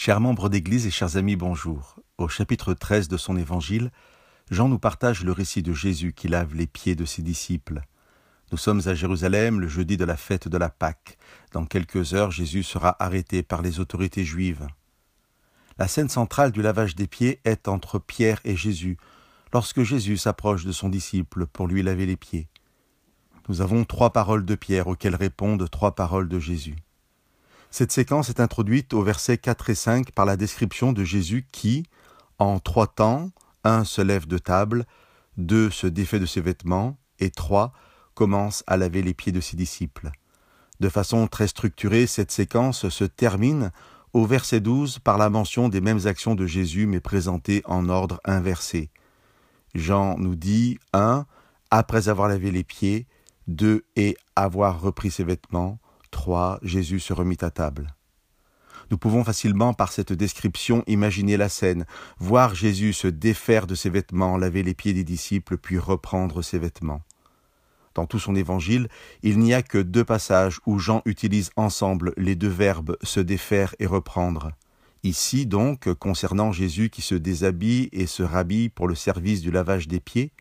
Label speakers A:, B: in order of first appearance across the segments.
A: Chers membres d'Église et chers amis, bonjour. Au chapitre 13 de son évangile, Jean nous partage le récit de Jésus qui lave les pieds de ses disciples. Nous sommes à Jérusalem le jeudi de la fête de la Pâque. Dans quelques heures, Jésus sera arrêté par les autorités juives. La scène centrale du lavage des pieds est entre Pierre et Jésus, lorsque Jésus s'approche de son disciple pour lui laver les pieds. Nous avons trois paroles de Pierre auxquelles répondent trois paroles de Jésus. Cette séquence est introduite au versets 4 et 5 par la description de Jésus qui, en trois temps, un se lève de table, deux se défait de ses vêtements, et trois commence à laver les pieds de ses disciples. De façon très structurée, cette séquence se termine au verset 12 par la mention des mêmes actions de Jésus mais présentées en ordre inversé. Jean nous dit 1. Après avoir lavé les pieds, 2. Et avoir repris ses vêtements, 3. Jésus se remit à table. Nous pouvons facilement, par cette description, imaginer la scène, voir Jésus se défaire de ses vêtements, laver les pieds des disciples, puis reprendre ses vêtements. Dans tout son évangile, il n'y a que deux passages où Jean utilise ensemble les deux verbes se défaire et reprendre. Ici donc, concernant Jésus qui se déshabille et se rhabille pour le service du lavage des pieds,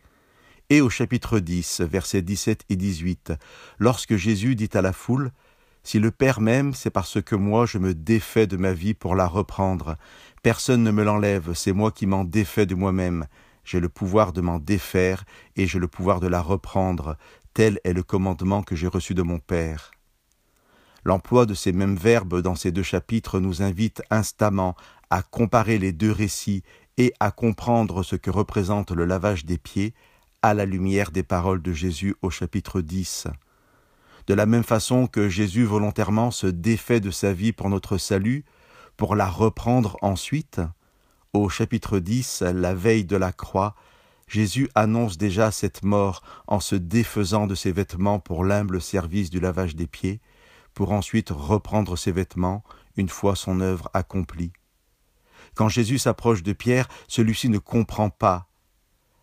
A: et au chapitre 10, versets 17 et 18, lorsque Jésus dit à la foule si le Père m'aime, c'est parce que moi je me défais de ma vie pour la reprendre. Personne ne me l'enlève, c'est moi qui m'en défais de moi-même. J'ai le pouvoir de m'en défaire et j'ai le pouvoir de la reprendre. Tel est le commandement que j'ai reçu de mon Père. L'emploi de ces mêmes verbes dans ces deux chapitres nous invite instamment à comparer les deux récits et à comprendre ce que représente le lavage des pieds à la lumière des paroles de Jésus au chapitre 10 de la même façon que Jésus volontairement se défait de sa vie pour notre salut, pour la reprendre ensuite, au chapitre 10, la veille de la croix, Jésus annonce déjà cette mort en se défaisant de ses vêtements pour l'humble service du lavage des pieds, pour ensuite reprendre ses vêtements une fois son œuvre accomplie. Quand Jésus s'approche de Pierre, celui-ci ne comprend pas.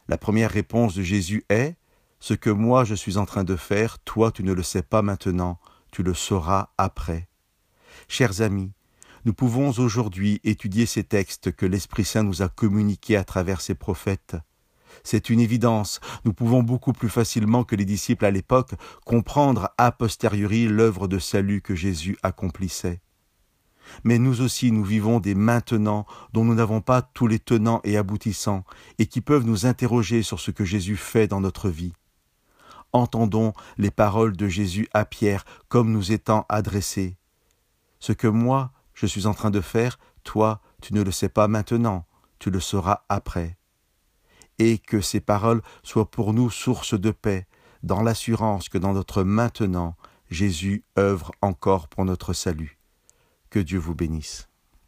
A: La première réponse de Jésus est ce que moi je suis en train de faire, toi tu ne le sais pas maintenant, tu le sauras après. Chers amis, nous pouvons aujourd'hui étudier ces textes que l'Esprit Saint nous a communiqués à travers ses prophètes. C'est une évidence, nous pouvons beaucoup plus facilement que les disciples à l'époque comprendre a posteriori l'œuvre de salut que Jésus accomplissait. Mais nous aussi nous vivons des maintenant dont nous n'avons pas tous les tenants et aboutissants, et qui peuvent nous interroger sur ce que Jésus fait dans notre vie entendons les paroles de Jésus à Pierre comme nous étant adressées. Ce que moi, je suis en train de faire, toi, tu ne le sais pas maintenant, tu le sauras après. Et que ces paroles soient pour nous source de paix, dans l'assurance que dans notre maintenant, Jésus œuvre encore pour notre salut. Que Dieu vous bénisse.